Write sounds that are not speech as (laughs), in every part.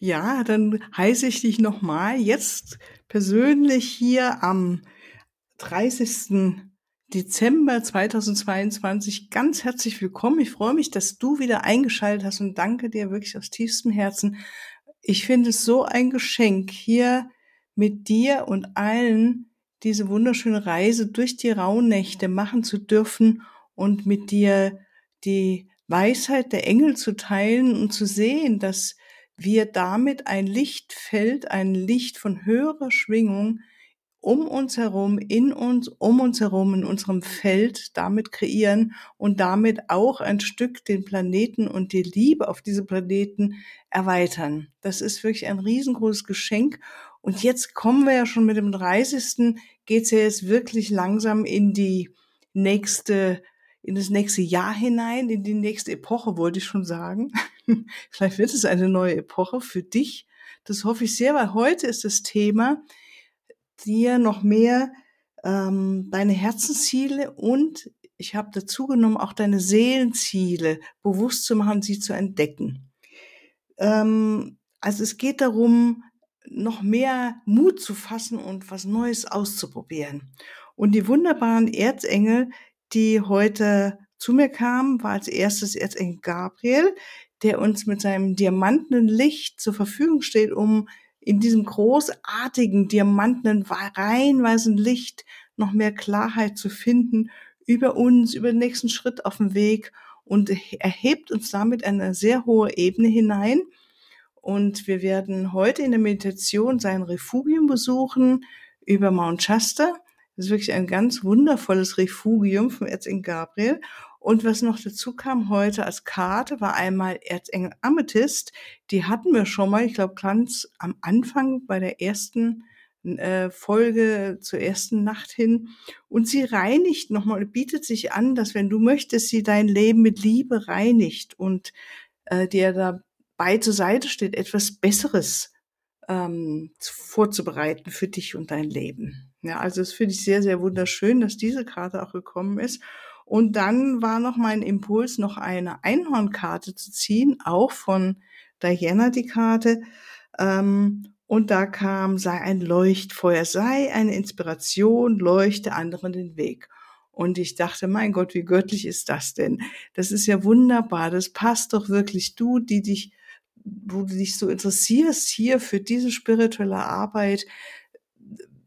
Ja, dann heiße ich dich nochmal jetzt persönlich hier am 30. Dezember 2022 ganz herzlich willkommen. Ich freue mich, dass du wieder eingeschaltet hast und danke dir wirklich aus tiefstem Herzen. Ich finde es so ein Geschenk, hier mit dir und allen diese wunderschöne Reise durch die Rauhnächte machen zu dürfen und mit dir die Weisheit der Engel zu teilen und zu sehen, dass wir damit ein Lichtfeld, ein Licht von höherer Schwingung um uns herum, in uns, um uns herum, in unserem Feld damit kreieren und damit auch ein Stück den Planeten und die Liebe auf diese Planeten erweitern. Das ist wirklich ein riesengroßes Geschenk. Und jetzt kommen wir ja schon mit dem 30. geht's ja jetzt wirklich langsam in die nächste in das nächste Jahr hinein, in die nächste Epoche, wollte ich schon sagen. (laughs) Vielleicht wird es eine neue Epoche für dich. Das hoffe ich sehr, weil heute ist das Thema, dir noch mehr ähm, deine Herzensziele und ich habe dazu genommen, auch deine Seelenziele bewusst zu machen, sie zu entdecken. Ähm, also es geht darum, noch mehr Mut zu fassen und was Neues auszuprobieren. Und die wunderbaren Erzengel, die heute zu mir kam, war als erstes Erzengel Gabriel, der uns mit seinem diamantenen Licht zur Verfügung steht, um in diesem großartigen, diamantenen, reinweisen Licht noch mehr Klarheit zu finden über uns, über den nächsten Schritt auf dem Weg und erhebt uns damit eine sehr hohe Ebene hinein. Und wir werden heute in der Meditation sein Refugium besuchen über Mount Shasta. Das ist wirklich ein ganz wundervolles Refugium vom Erzengel Gabriel. Und was noch dazu kam heute als Karte, war einmal Erzengel Amethyst. Die hatten wir schon mal, ich glaube, ganz am Anfang bei der ersten äh, Folge zur ersten Nacht hin. Und sie reinigt nochmal, bietet sich an, dass wenn du möchtest, sie dein Leben mit Liebe reinigt und äh, dir dabei zur Seite steht, etwas Besseres ähm, vorzubereiten für dich und dein Leben. Ja, also es finde ich sehr, sehr wunderschön, dass diese Karte auch gekommen ist. Und dann war noch mein Impuls, noch eine Einhornkarte zu ziehen, auch von Diana die Karte. Ähm, und da kam, sei ein Leuchtfeuer, sei eine Inspiration, leuchte anderen den Weg. Und ich dachte, mein Gott, wie göttlich ist das denn? Das ist ja wunderbar. Das passt doch wirklich. Du, die dich, wo du dich so interessierst hier für diese spirituelle Arbeit,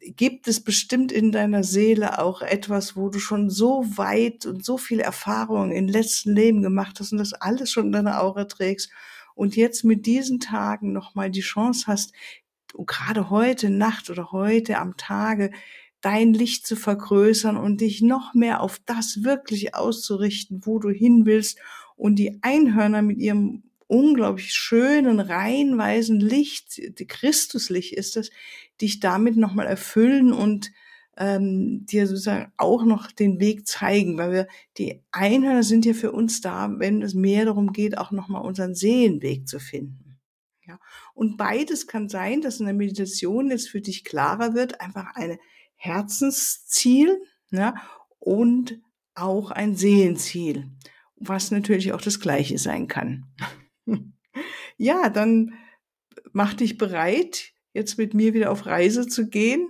gibt es bestimmt in deiner Seele auch etwas, wo du schon so weit und so viel Erfahrung im letzten Leben gemacht hast und das alles schon in deiner Aura trägst und jetzt mit diesen Tagen nochmal die Chance hast, gerade heute Nacht oder heute am Tage dein Licht zu vergrößern und dich noch mehr auf das wirklich auszurichten, wo du hin willst und die Einhörner mit ihrem unglaublich schönen, reinweisen Licht, Christuslicht ist das, dich damit nochmal erfüllen und ähm, dir sozusagen auch noch den Weg zeigen, weil wir die Einhörner sind ja für uns da, wenn es mehr darum geht, auch nochmal unseren Seelenweg zu finden. Ja. Und beides kann sein, dass in der Meditation jetzt für dich klarer wird, einfach eine Herzensziel ja, und auch ein Seelenziel, was natürlich auch das gleiche sein kann. (laughs) ja, dann mach dich bereit, jetzt mit mir wieder auf Reise zu gehen.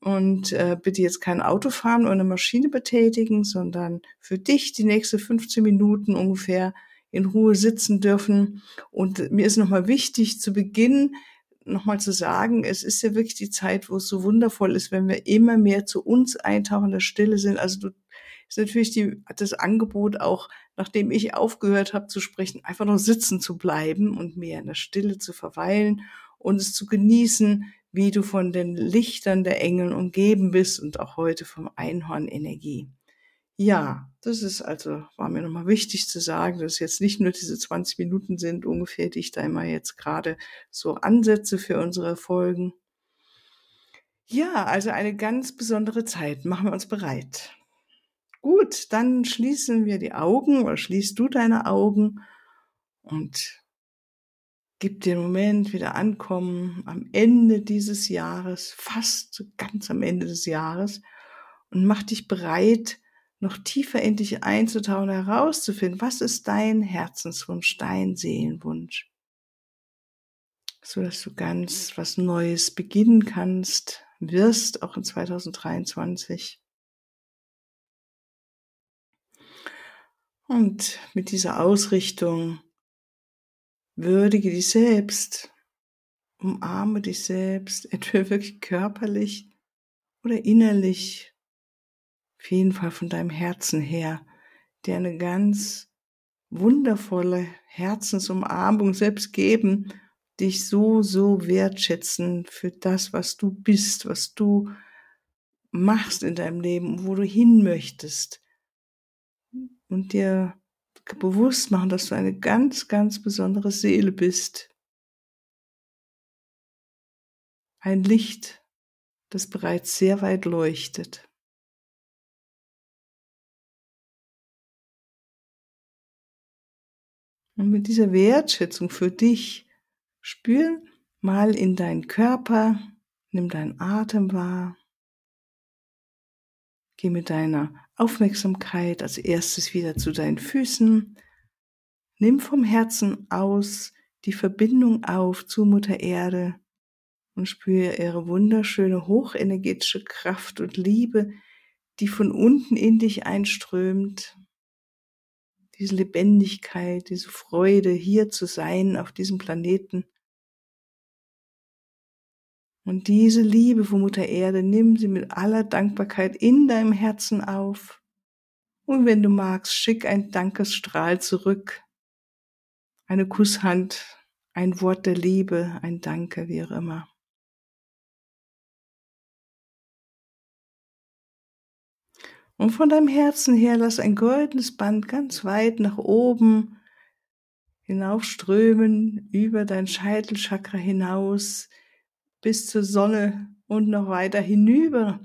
Und äh, bitte jetzt kein Auto fahren oder eine Maschine betätigen, sondern für dich die nächsten 15 Minuten ungefähr in Ruhe sitzen dürfen. Und mir ist nochmal wichtig zu Beginn nochmal zu sagen, es ist ja wirklich die Zeit, wo es so wundervoll ist, wenn wir immer mehr zu uns eintauchen, in der Stille sind. Also du ist natürlich die, das Angebot auch, nachdem ich aufgehört habe zu sprechen, einfach nur sitzen zu bleiben und mehr in der Stille zu verweilen und es zu genießen, wie du von den Lichtern der Engel umgeben bist und auch heute vom Einhorn Energie. Ja, das ist also, war mir nochmal wichtig zu sagen, dass jetzt nicht nur diese 20 Minuten sind ungefähr, die ich da immer jetzt gerade so ansetze für unsere Folgen. Ja, also eine ganz besondere Zeit. Machen wir uns bereit. Gut, dann schließen wir die Augen oder schließt du deine Augen und gib dir einen Moment wieder ankommen am Ende dieses Jahres, fast ganz am Ende des Jahres und mach dich bereit, noch tiefer in dich einzutauchen, herauszufinden, was ist dein Herzenswunsch, dein Seelenwunsch. so dass du ganz was Neues beginnen kannst, wirst auch in 2023. Und mit dieser Ausrichtung würdige dich selbst, umarme dich selbst, (laughs) entweder wirklich körperlich oder innerlich, auf jeden Fall von deinem Herzen her, dir eine ganz wundervolle Herzensumarmung selbst geben, dich so, so wertschätzen für das, was du bist, was du machst in deinem Leben, wo du hin möchtest. Und dir bewusst machen, dass du eine ganz, ganz besondere Seele bist. Ein Licht, das bereits sehr weit leuchtet. Und mit dieser Wertschätzung für dich spür mal in deinen Körper, nimm deinen Atem wahr. Geh mit deiner Aufmerksamkeit als erstes wieder zu deinen Füßen. Nimm vom Herzen aus die Verbindung auf zu Mutter Erde und spüre ihre wunderschöne hochenergetische Kraft und Liebe, die von unten in dich einströmt diese Lebendigkeit, diese Freude, hier zu sein auf diesem Planeten. Und diese Liebe von Mutter Erde, nimm sie mit aller Dankbarkeit in deinem Herzen auf. Und wenn du magst, schick ein Dankesstrahl zurück. Eine Kusshand, ein Wort der Liebe, ein Danke, wie auch immer. Und von deinem Herzen her lass ein goldenes Band ganz weit nach oben hinaufströmen, über dein Scheitelchakra hinaus, bis zur Sonne und noch weiter hinüber,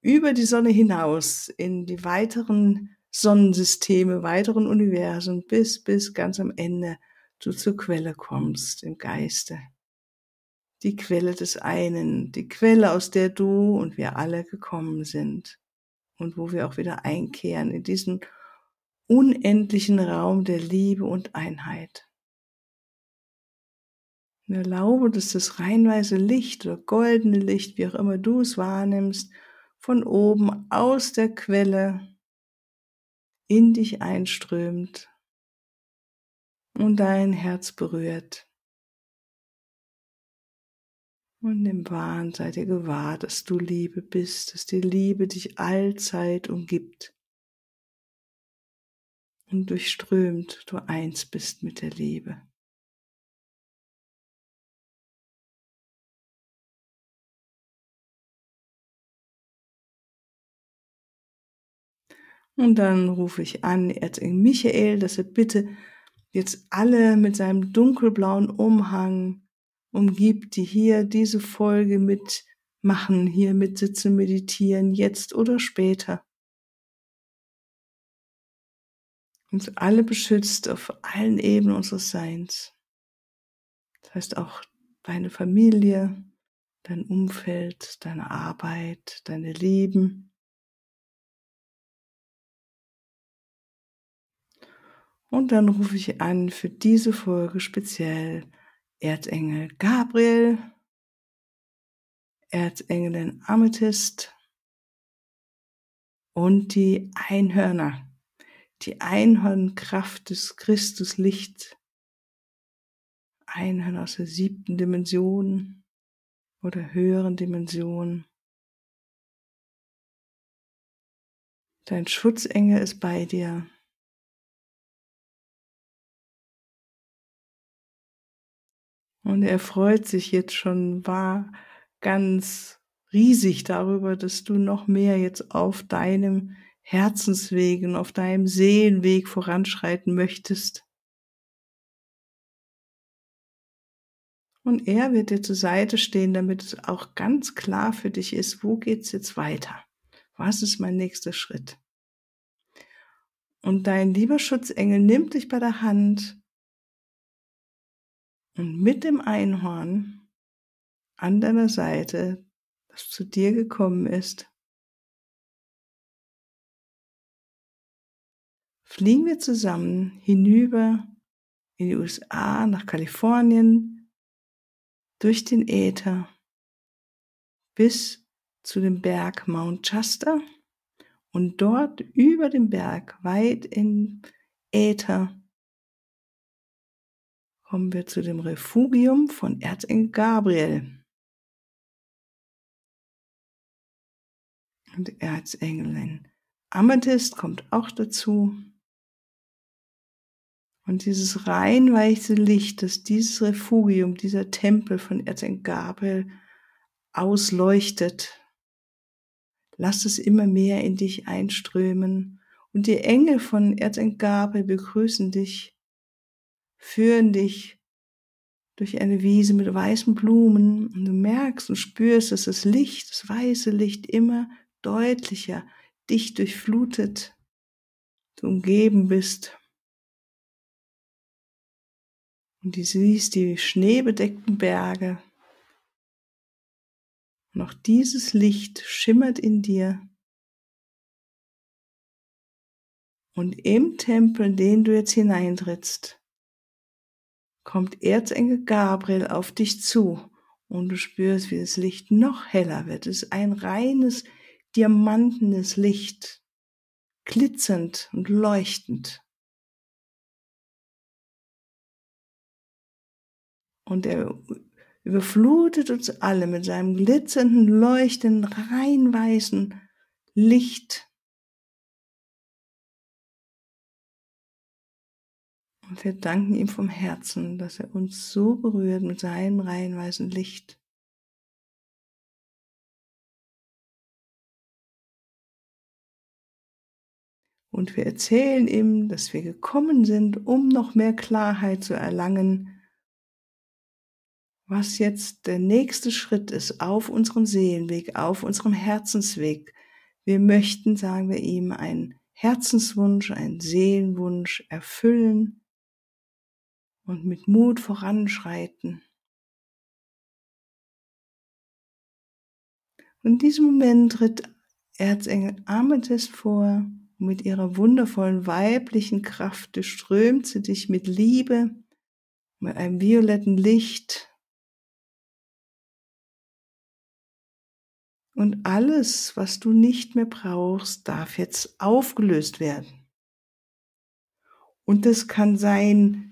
über die Sonne hinaus in die weiteren Sonnensysteme, weiteren Universen, bis, bis ganz am Ende du zur Quelle kommst im Geiste. Die Quelle des einen, die Quelle, aus der du und wir alle gekommen sind und wo wir auch wieder einkehren in diesen unendlichen Raum der Liebe und Einheit. Und erlaube, dass das reinweise Licht oder goldene Licht, wie auch immer du es wahrnimmst, von oben aus der Quelle in dich einströmt und dein Herz berührt. Und nimm wahr und sei dir gewahr, dass du Liebe bist, dass die Liebe dich allzeit umgibt und durchströmt du eins bist mit der Liebe. Und dann rufe ich an Erzengel Michael, dass er bitte jetzt alle mit seinem dunkelblauen Umhang umgibt, die hier diese Folge mitmachen, hier mitsitzen, meditieren, jetzt oder später. Uns alle beschützt auf allen Ebenen unseres Seins. Das heißt auch deine Familie, dein Umfeld, deine Arbeit, deine Lieben. Und dann rufe ich an für diese Folge speziell Erzengel Gabriel, Erzengelin Amethyst und die Einhörner, die Einhornkraft des Christuslicht, Einhörner aus der siebten Dimension oder höheren Dimension. Dein Schutzengel ist bei dir. Und er freut sich jetzt schon, war ganz riesig darüber, dass du noch mehr jetzt auf deinem Herzensweg und auf deinem Seelenweg voranschreiten möchtest. Und er wird dir zur Seite stehen, damit es auch ganz klar für dich ist, wo geht's jetzt weiter? Was ist mein nächster Schritt? Und dein lieber Schutzengel nimmt dich bei der Hand und mit dem Einhorn an deiner Seite, das zu dir gekommen ist, fliegen wir zusammen hinüber in die USA, nach Kalifornien, durch den Äther bis zu dem Berg Mount Shasta und dort über dem Berg, weit in Äther, kommen wir zu dem Refugium von Erzengel Gabriel. Und Erzengelin Amethyst kommt auch dazu. Und dieses rein weiche Licht, das dieses Refugium, dieser Tempel von Erzengel Gabriel ausleuchtet, lass es immer mehr in dich einströmen. Und die Engel von Erzengel Gabriel begrüßen dich, führen dich durch eine Wiese mit weißen Blumen und du merkst und spürst, dass das Licht, das weiße Licht immer deutlicher dich durchflutet, du umgeben bist und du siehst die schneebedeckten Berge. Und auch dieses Licht schimmert in dir. Und im Tempel, in den du jetzt hineintrittst, kommt Erzengel Gabriel auf dich zu und du spürst, wie das Licht noch heller wird. Es ist ein reines, diamantenes Licht, glitzernd und leuchtend. Und er überflutet uns alle mit seinem glitzernden, leuchtenden, rein weißen Licht. Und wir danken ihm vom Herzen, dass er uns so berührt mit seinem rein weißen Licht. Und wir erzählen ihm, dass wir gekommen sind, um noch mehr Klarheit zu erlangen was jetzt der nächste Schritt ist auf unserem Seelenweg, auf unserem Herzensweg. Wir möchten, sagen wir ihm, einen Herzenswunsch, einen Seelenwunsch erfüllen und mit Mut voranschreiten. Und in diesem Moment tritt Erzengel Amethyst vor mit ihrer wundervollen weiblichen Kraft durchströmt sie dich mit Liebe, mit einem violetten Licht, Und alles, was du nicht mehr brauchst, darf jetzt aufgelöst werden. Und das kann sein,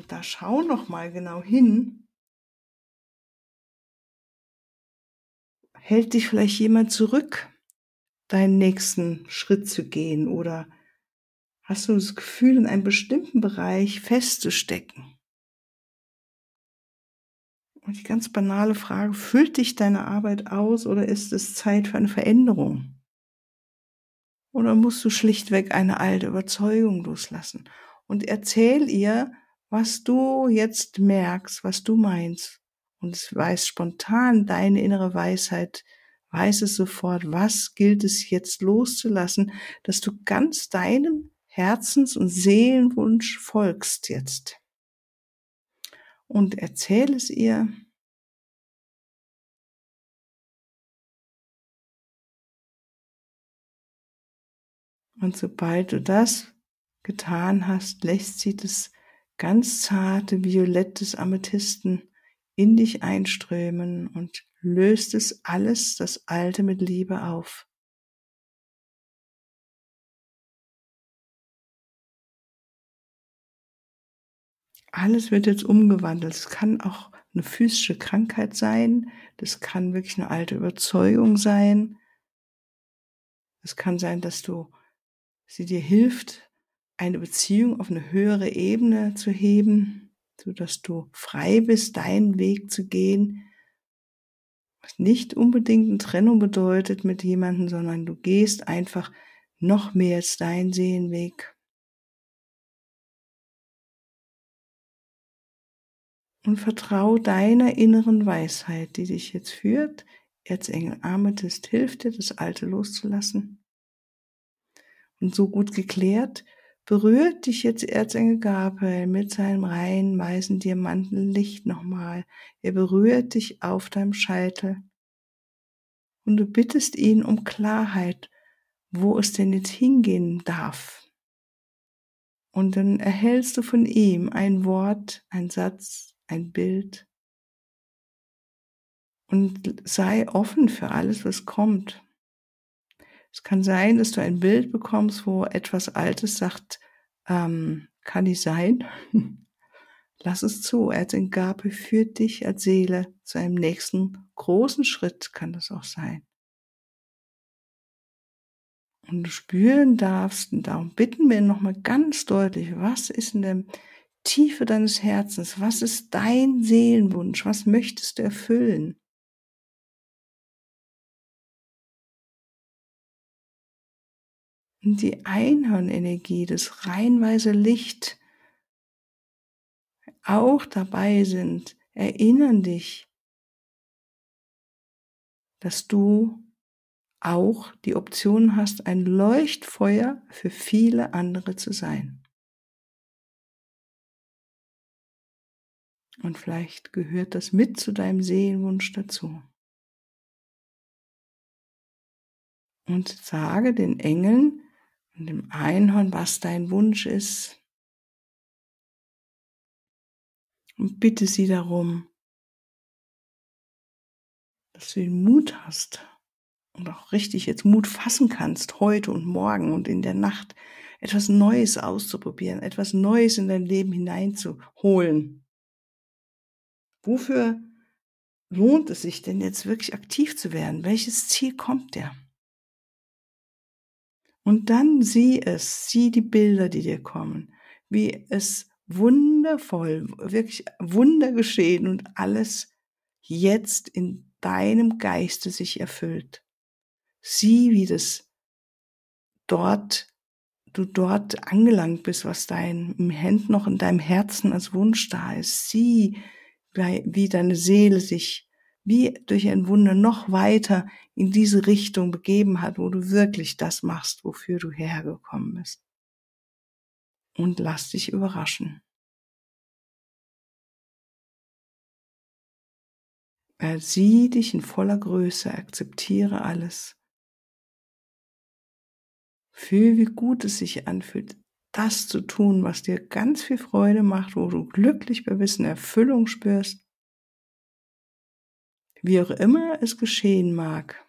und da schau noch mal genau hin, hält dich vielleicht jemand zurück, deinen nächsten Schritt zu gehen oder hast du das Gefühl, in einem bestimmten Bereich festzustecken? Und die ganz banale Frage, füllt dich deine Arbeit aus oder ist es Zeit für eine Veränderung? Oder musst du schlichtweg eine alte Überzeugung loslassen? Und erzähl ihr, was du jetzt merkst, was du meinst. Und es weiß spontan deine innere Weisheit, weiß es sofort, was gilt es jetzt loszulassen, dass du ganz deinem Herzens- und Seelenwunsch folgst jetzt und erzähle es ihr. Und sobald du das getan hast, lässt sie das ganz zarte Violett des Amethysten in dich einströmen und löst es alles, das Alte mit Liebe auf. alles wird jetzt umgewandelt. Es kann auch eine physische Krankheit sein, das kann wirklich eine alte Überzeugung sein. Es kann sein, dass du sie dir hilft, eine Beziehung auf eine höhere Ebene zu heben, so dass du frei bist, deinen Weg zu gehen. Was nicht unbedingt eine Trennung bedeutet mit jemandem, sondern du gehst einfach noch mehr als deinen Seelenweg. und vertrau deiner inneren Weisheit, die dich jetzt führt. Erzengel Amethyst hilft dir, das Alte loszulassen. Und so gut geklärt, berührt dich jetzt Erzengel Gabriel mit seinem reinen weißen Diamantenlicht nochmal. Er berührt dich auf deinem Scheitel. Und du bittest ihn um Klarheit, wo es denn jetzt hingehen darf. Und dann erhältst du von ihm ein Wort, ein Satz, ein Bild. und sei offen für alles, was kommt. Es kann sein, dass du ein Bild bekommst, wo etwas Altes sagt, ähm, kann nicht sein. (laughs) Lass es zu. Er hat in Gabe für dich als Seele zu einem nächsten großen Schritt, kann das auch sein. Und du spüren darfst, und darum bitten wir nochmal ganz deutlich, was ist in der Tiefe deines Herzens, was ist dein Seelenwunsch, was möchtest du erfüllen? Die Einhornenergie, das reinweise Licht, auch dabei sind, erinnern dich, dass du auch die Option hast, ein Leuchtfeuer für viele andere zu sein. Und vielleicht gehört das mit zu deinem Seelenwunsch dazu. Und sage den Engeln, und dem Einhorn, was dein Wunsch ist. Und bitte sie darum, dass du den Mut hast und auch richtig jetzt Mut fassen kannst, heute und morgen und in der Nacht etwas Neues auszuprobieren, etwas Neues in dein Leben hineinzuholen. Wofür lohnt es sich denn jetzt wirklich aktiv zu werden? Welches Ziel kommt dir? Und dann sieh es, sieh die Bilder, die dir kommen, wie es wundervoll, wirklich Wunder geschehen und alles jetzt in deinem Geiste sich erfüllt. Sieh, wie das dort, du dort angelangt bist, was dein im Händen noch in deinem Herzen als Wunsch da ist. Sieh, wie deine Seele sich wie durch ein Wunder noch weiter in diese Richtung begeben hat, wo du wirklich das machst, wofür du hergekommen bist. Und lass dich überraschen. Er sieh dich in voller Größe, akzeptiere alles. Fühl, wie gut es sich anfühlt, das zu tun, was dir ganz viel Freude macht, wo du glücklich bei Wissen Erfüllung spürst wie auch immer es geschehen mag,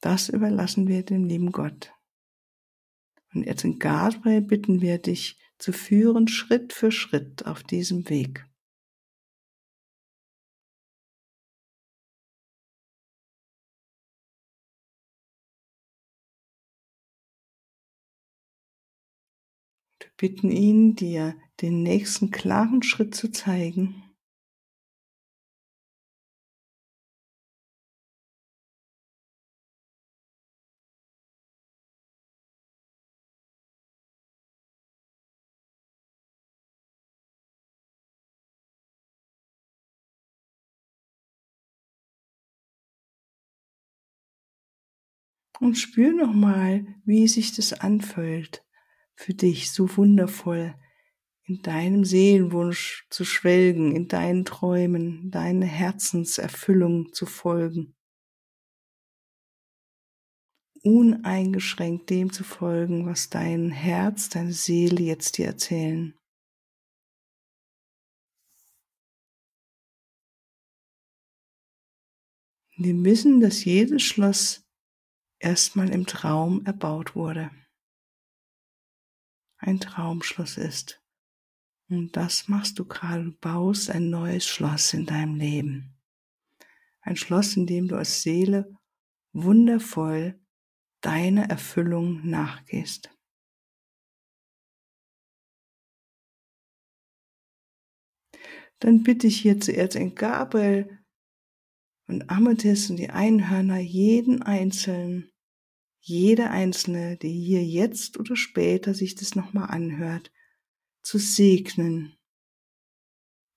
das überlassen wir dem lieben Gott. Und jetzt in Gabriel bitten wir dich zu führen, Schritt für Schritt auf diesem Weg. Wir bitten ihn, dir den nächsten klaren Schritt zu zeigen Und spür nochmal, wie sich das anfühlt, für dich so wundervoll in deinem Seelenwunsch zu schwelgen, in deinen Träumen, deine Herzenserfüllung zu folgen. Uneingeschränkt dem zu folgen, was dein Herz, deine Seele jetzt dir erzählen. Wir wissen, dass jedes Schloss erstmal im Traum erbaut wurde. Ein Traumschloss ist. Und das machst du gerade, du baust ein neues Schloss in deinem Leben. Ein Schloss, in dem du als Seele wundervoll deiner Erfüllung nachgehst. Dann bitte ich hier zuerst in Gabriel und Amethyst und die Einhörner jeden einzelnen, jede einzelne, die hier jetzt oder später sich das nochmal anhört, zu segnen.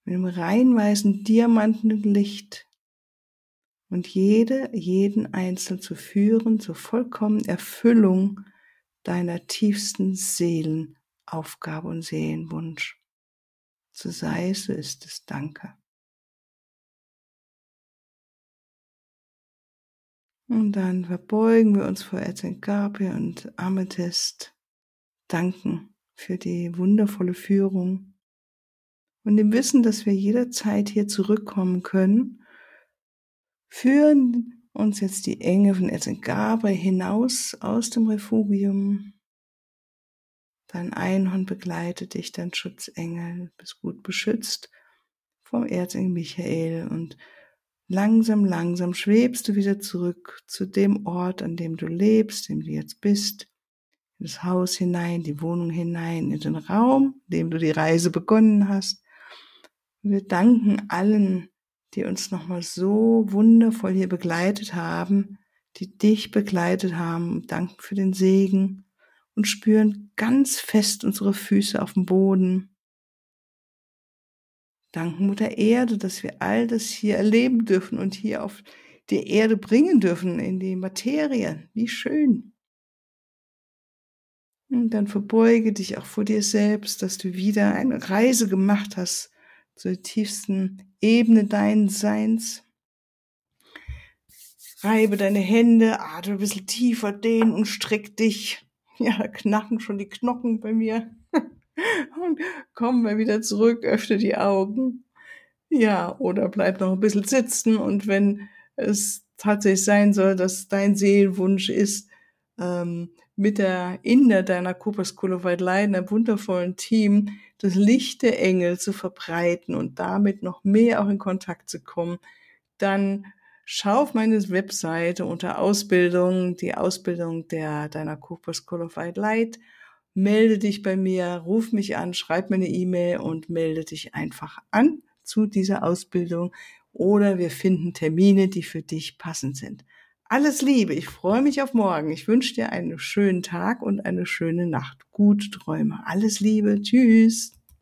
Mit dem rein weißen Licht und jede, jeden Einzelnen zu führen zur vollkommenen Erfüllung deiner tiefsten Seelenaufgabe und Seelenwunsch. So sei es, so ist es. Danke. Und dann verbeugen wir uns vor Erzengabia und Amethyst, danken für die wundervolle Führung und im Wissen, dass wir jederzeit hier zurückkommen können führen uns jetzt die Engel von Erzengel Gabriel hinaus aus dem Refugium. Dein Einhorn begleitet dich, dein Schutzengel, bist gut beschützt vom Erzengel Michael und langsam, langsam schwebst du wieder zurück zu dem Ort, an dem du lebst, dem du jetzt bist, in das Haus hinein, die Wohnung hinein, in den Raum, in dem du die Reise begonnen hast. Wir danken allen, die uns nochmal so wundervoll hier begleitet haben, die dich begleitet haben, danken für den Segen und spüren ganz fest unsere Füße auf dem Boden. Danken Mutter Erde, dass wir all das hier erleben dürfen und hier auf die Erde bringen dürfen, in die Materie. Wie schön. Und dann verbeuge dich auch vor dir selbst, dass du wieder eine Reise gemacht hast zur tiefsten Ebene deines Seins. Reibe deine Hände, atme ein bisschen tiefer, dehn und streck dich. Ja, da knacken schon die Knochen bei mir. Und komm mal wieder zurück, öffne die Augen. Ja, oder bleib noch ein bisschen sitzen und wenn es tatsächlich sein soll, dass dein Seelenwunsch ist, ähm, mit der Inder deiner Cooper School of White Light, einem wundervollen Team, das Licht der Engel zu verbreiten und damit noch mehr auch in Kontakt zu kommen, dann schau auf meine Webseite unter Ausbildung, die Ausbildung der deiner Cooper School of White Light. Melde dich bei mir, ruf mich an, schreib mir eine E-Mail und melde dich einfach an zu dieser Ausbildung oder wir finden Termine, die für dich passend sind. Alles Liebe, ich freue mich auf morgen. Ich wünsche dir einen schönen Tag und eine schöne Nacht. Gut Träume. Alles Liebe, tschüss.